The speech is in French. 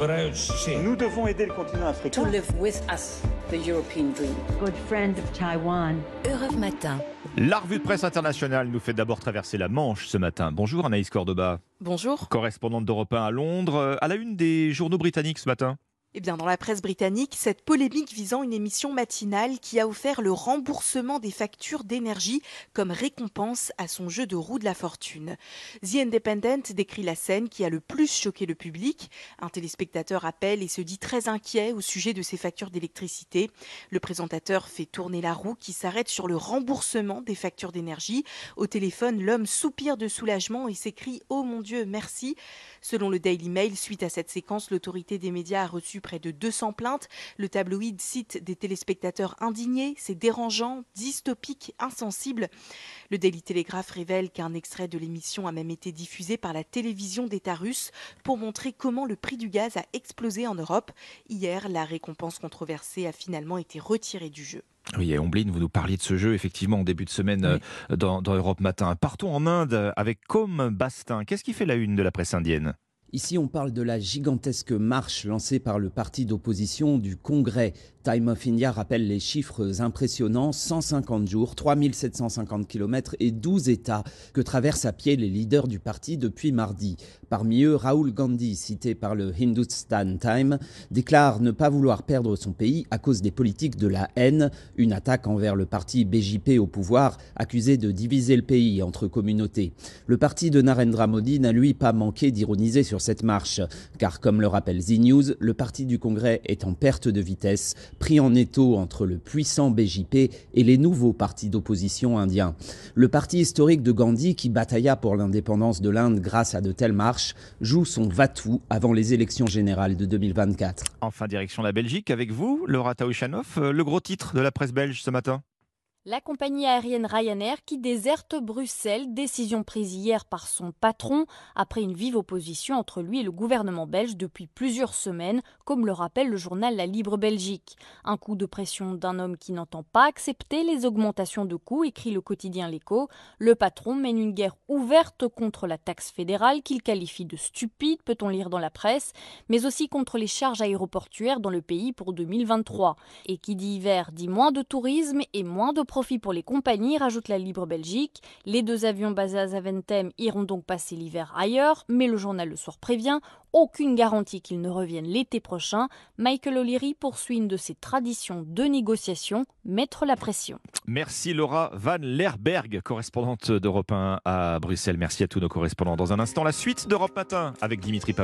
Nous devons aider le continent africain. to live with us the European dream. good friend of Taiwan. Europe Matin. La revue de presse internationale nous fait d'abord traverser la Manche ce matin. Bonjour Anaïs Cordoba, Bonjour. correspondante d'Europe 1 à Londres, euh, à la une des journaux britanniques ce matin. Eh bien, dans la presse britannique, cette polémique visant une émission matinale qui a offert le remboursement des factures d'énergie comme récompense à son jeu de roue de la fortune. The Independent décrit la scène qui a le plus choqué le public. Un téléspectateur appelle et se dit très inquiet au sujet de ses factures d'électricité. Le présentateur fait tourner la roue qui s'arrête sur le remboursement des factures d'énergie. Au téléphone, l'homme soupire de soulagement et s'écrie Oh mon Dieu, merci. Selon le Daily Mail, suite à cette séquence, l'autorité des médias a reçu près de 200 plaintes. Le tabloïd cite des téléspectateurs indignés, c'est dérangeant, dystopique, insensible. Le Daily Telegraph révèle qu'un extrait de l'émission a même été diffusé par la télévision d'État russe pour montrer comment le prix du gaz a explosé en Europe. Hier, la récompense controversée a finalement été retirée du jeu. Oui, et Omblin, vous nous parliez de ce jeu effectivement en début de semaine euh, dans, dans Europe Matin. Partons en Inde avec Com Bastin. Qu'est-ce qui fait la une de la presse indienne? Ici, on parle de la gigantesque marche lancée par le parti d'opposition du Congrès. Time of India rappelle les chiffres impressionnants 150 jours, 3750 km et 12 États que traversent à pied les leaders du parti depuis mardi. Parmi eux, Rahul Gandhi, cité par le Hindustan Time, déclare ne pas vouloir perdre son pays à cause des politiques de la haine, une attaque envers le parti BJP au pouvoir, accusé de diviser le pays entre communautés. Le parti de Narendra Modi n'a lui pas manqué d'ironiser sur cette marche, car comme le rappelle Z News, le parti du Congrès est en perte de vitesse, pris en étau entre le puissant BJP et les nouveaux partis d'opposition indiens. Le parti historique de Gandhi, qui batailla pour l'indépendance de l'Inde grâce à de telles marches, joue son va-tout avant les élections générales de 2024. Enfin, direction la Belgique avec vous, Laura Taouchanov. Euh, Le gros titre de la presse belge ce matin? La compagnie aérienne Ryanair qui déserte Bruxelles, décision prise hier par son patron après une vive opposition entre lui et le gouvernement belge depuis plusieurs semaines, comme le rappelle le journal La Libre Belgique. Un coup de pression d'un homme qui n'entend pas accepter les augmentations de coûts, écrit le quotidien L'Écho. Le patron mène une guerre ouverte contre la taxe fédérale qu'il qualifie de stupide, peut-on lire dans la presse, mais aussi contre les charges aéroportuaires dans le pays pour 2023. Et qui dit hiver dit moins de tourisme et moins de profit pour les compagnies, rajoute la Libre Belgique. Les deux avions basés à Zaventem iront donc passer l'hiver ailleurs, mais le journal Le Soir prévient, aucune garantie qu'ils ne reviennent l'été prochain. Michael O'Leary poursuit une de ses traditions de négociation, mettre la pression. Merci Laura Van Lerberg, correspondante d'Europe 1 à Bruxelles. Merci à tous nos correspondants. Dans un instant, la suite d'Europe Matin avec Dimitri Pavlenko.